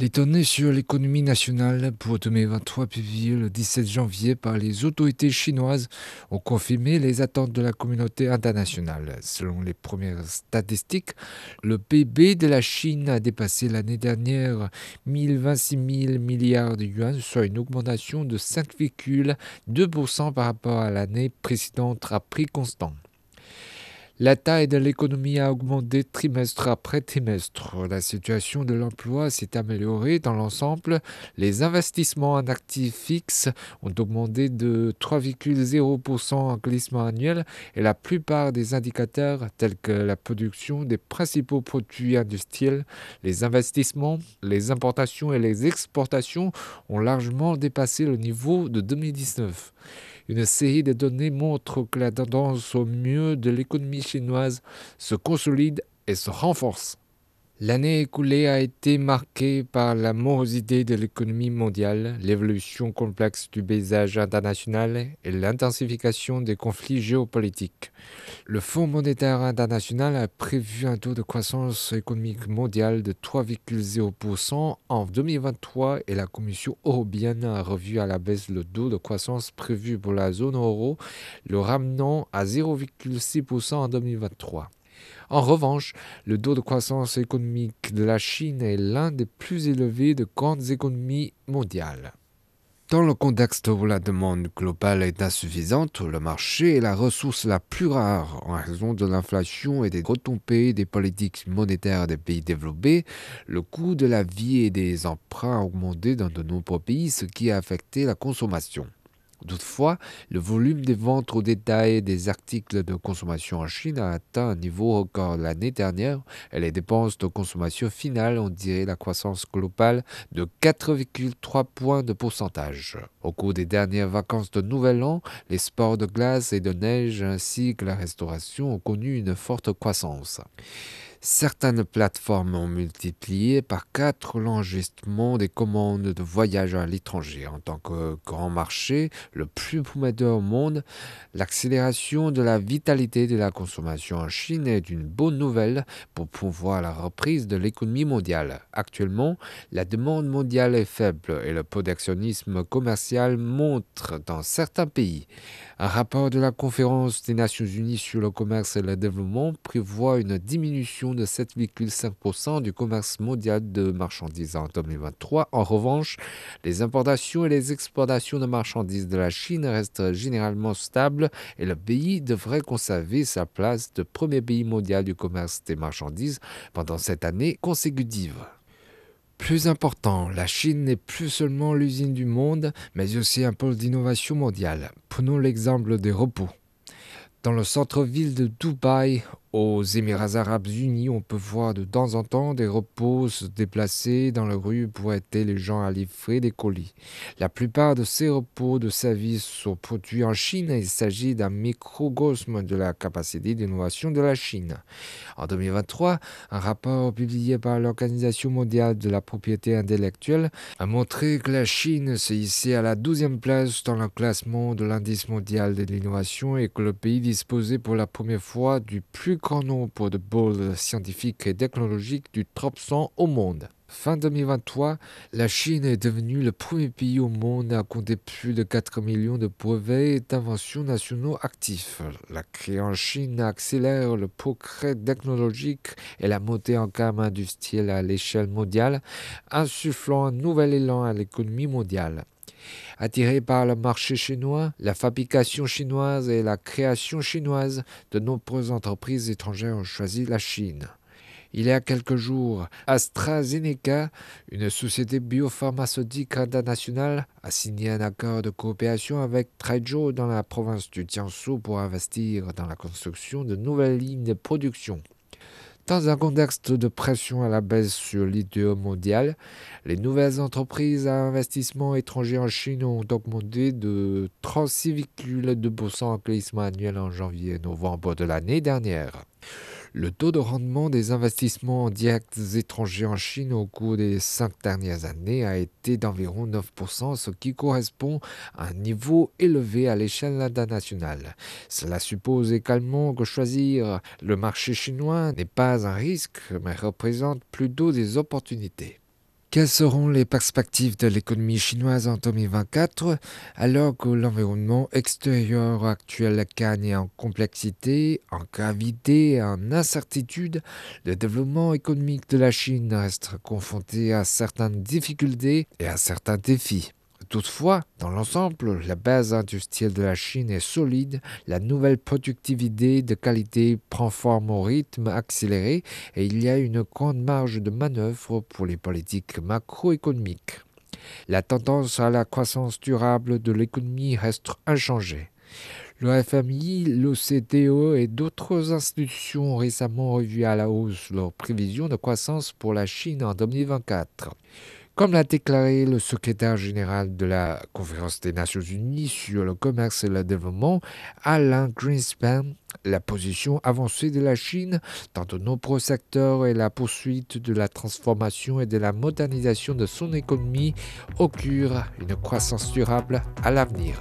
Les données sur l'économie nationale pour 2023 publiées le 17 janvier par les autorités chinoises ont confirmé les attentes de la communauté internationale. Selon les premières statistiques, le PIB de la Chine a dépassé l'année dernière 1026 000 milliards de yuan, soit une augmentation de 5,2% par rapport à l'année précédente à prix constant. La taille de l'économie a augmenté trimestre après trimestre. La situation de l'emploi s'est améliorée dans l'ensemble. Les investissements en actifs fixes ont augmenté de 3,0% en glissement annuel et la plupart des indicateurs tels que la production des principaux produits industriels, les investissements, les importations et les exportations ont largement dépassé le niveau de 2019. Une série de données montre que la tendance au mieux de l'économie chinoise se consolide et se renforce. L'année écoulée a été marquée par la morosité de l'économie mondiale, l'évolution complexe du paysage international et l'intensification des conflits géopolitiques. Le Fonds monétaire international a prévu un taux de croissance économique mondiale de 3,0% en 2023 et la Commission européenne a revu à la baisse le taux de croissance prévu pour la zone euro, le ramenant à 0,6% en 2023. En revanche, le taux de croissance économique de la Chine est l'un des plus élevés de grandes économies mondiales. Dans le contexte où la demande globale est insuffisante, le marché est la ressource la plus rare en raison de l'inflation et des retombées des politiques monétaires des pays développés. Le coût de la vie et des emprunts a augmenté dans de nombreux pays, ce qui a affecté la consommation. Toutefois, le volume des ventes au détail des articles de consommation en Chine a atteint un niveau record l'année dernière et les dépenses de consommation finale ont tiré la croissance globale de 4,3 points de pourcentage. Au cours des dernières vacances de Nouvel An, les sports de glace et de neige ainsi que la restauration ont connu une forte croissance. Certaines plateformes ont multiplié par quatre l'enregistrement des commandes de voyage à l'étranger. En tant que grand marché, le plus prometteur au monde, l'accélération de la vitalité de la consommation en Chine est une bonne nouvelle pour pouvoir la reprise de l'économie mondiale. Actuellement, la demande mondiale est faible et le protectionnisme commercial montre dans certains pays. Un rapport de la conférence des Nations Unies sur le commerce et le développement prévoit une diminution de 7,5% du commerce mondial de marchandises en 2023. En revanche, les importations et les exportations de marchandises de la Chine restent généralement stables et le pays devrait conserver sa place de premier pays mondial du commerce des marchandises pendant cette année consécutive. Plus important, la Chine n'est plus seulement l'usine du monde, mais aussi un pôle d'innovation mondiale. Prenons l'exemple des repos. Dans le centre-ville de Dubaï, aux Émirats arabes unis, on peut voir de temps en temps des repos se déplacer dans la rue pour aider les gens à livrer des colis. La plupart de ces repos de services sont produits en Chine et il s'agit d'un microcosme de la capacité d'innovation de la Chine. En 2023, un rapport publié par l'Organisation mondiale de la propriété intellectuelle a montré que la Chine se hissait à la 12e place dans le classement de l'indice mondial de l'innovation et que le pays disposait pour la première fois du plus nombre de pôles scientifiques et technologiques du top 100 au monde. Fin 2023, la Chine est devenue le premier pays au monde à compter plus de 4 millions de brevets d'inventions nationaux actifs. La création en Chine accélère le progrès technologique et la montée en gamme industrielle à l'échelle mondiale, insufflant un nouvel élan à l'économie mondiale. Attirés par le marché chinois, la fabrication chinoise et la création chinoise, de nombreuses entreprises étrangères ont choisi la Chine. Il y a quelques jours, AstraZeneca, une société biopharmaceutique internationale, a signé un accord de coopération avec Traijo dans la province du Jiangsu pour investir dans la construction de nouvelles lignes de production. Dans un contexte de pression à la baisse sur l'idée mondiale, les nouvelles entreprises à investissement étranger en Chine ont augmenté de 36,2% en glissement annuel en janvier et novembre de l'année dernière. Le taux de rendement des investissements directs étrangers en Chine au cours des cinq dernières années a été d'environ 9%, ce qui correspond à un niveau élevé à l'échelle internationale. Cela suppose également que choisir le marché chinois n'est pas un risque, mais représente plutôt des opportunités. Quelles seront les perspectives de l'économie chinoise en 2024 alors que l'environnement extérieur actuel gagne en complexité, en gravité en incertitude? Le développement économique de la Chine reste confronté à certaines difficultés et à certains défis. Toutefois, dans l'ensemble, la base industrielle de la Chine est solide, la nouvelle productivité de qualité prend forme au rythme accéléré et il y a une grande marge de manœuvre pour les politiques macroéconomiques. La tendance à la croissance durable de l'économie reste inchangée. Le FMI, l'OCDE et d'autres institutions ont récemment revu à la hausse leurs prévisions de croissance pour la Chine en 2024. Comme l'a déclaré le secrétaire général de la Conférence des Nations Unies sur le commerce et le développement, Alain Greenspan, la position avancée de la Chine dans de nombreux secteurs et la poursuite de la transformation et de la modernisation de son économie augure une croissance durable à l'avenir.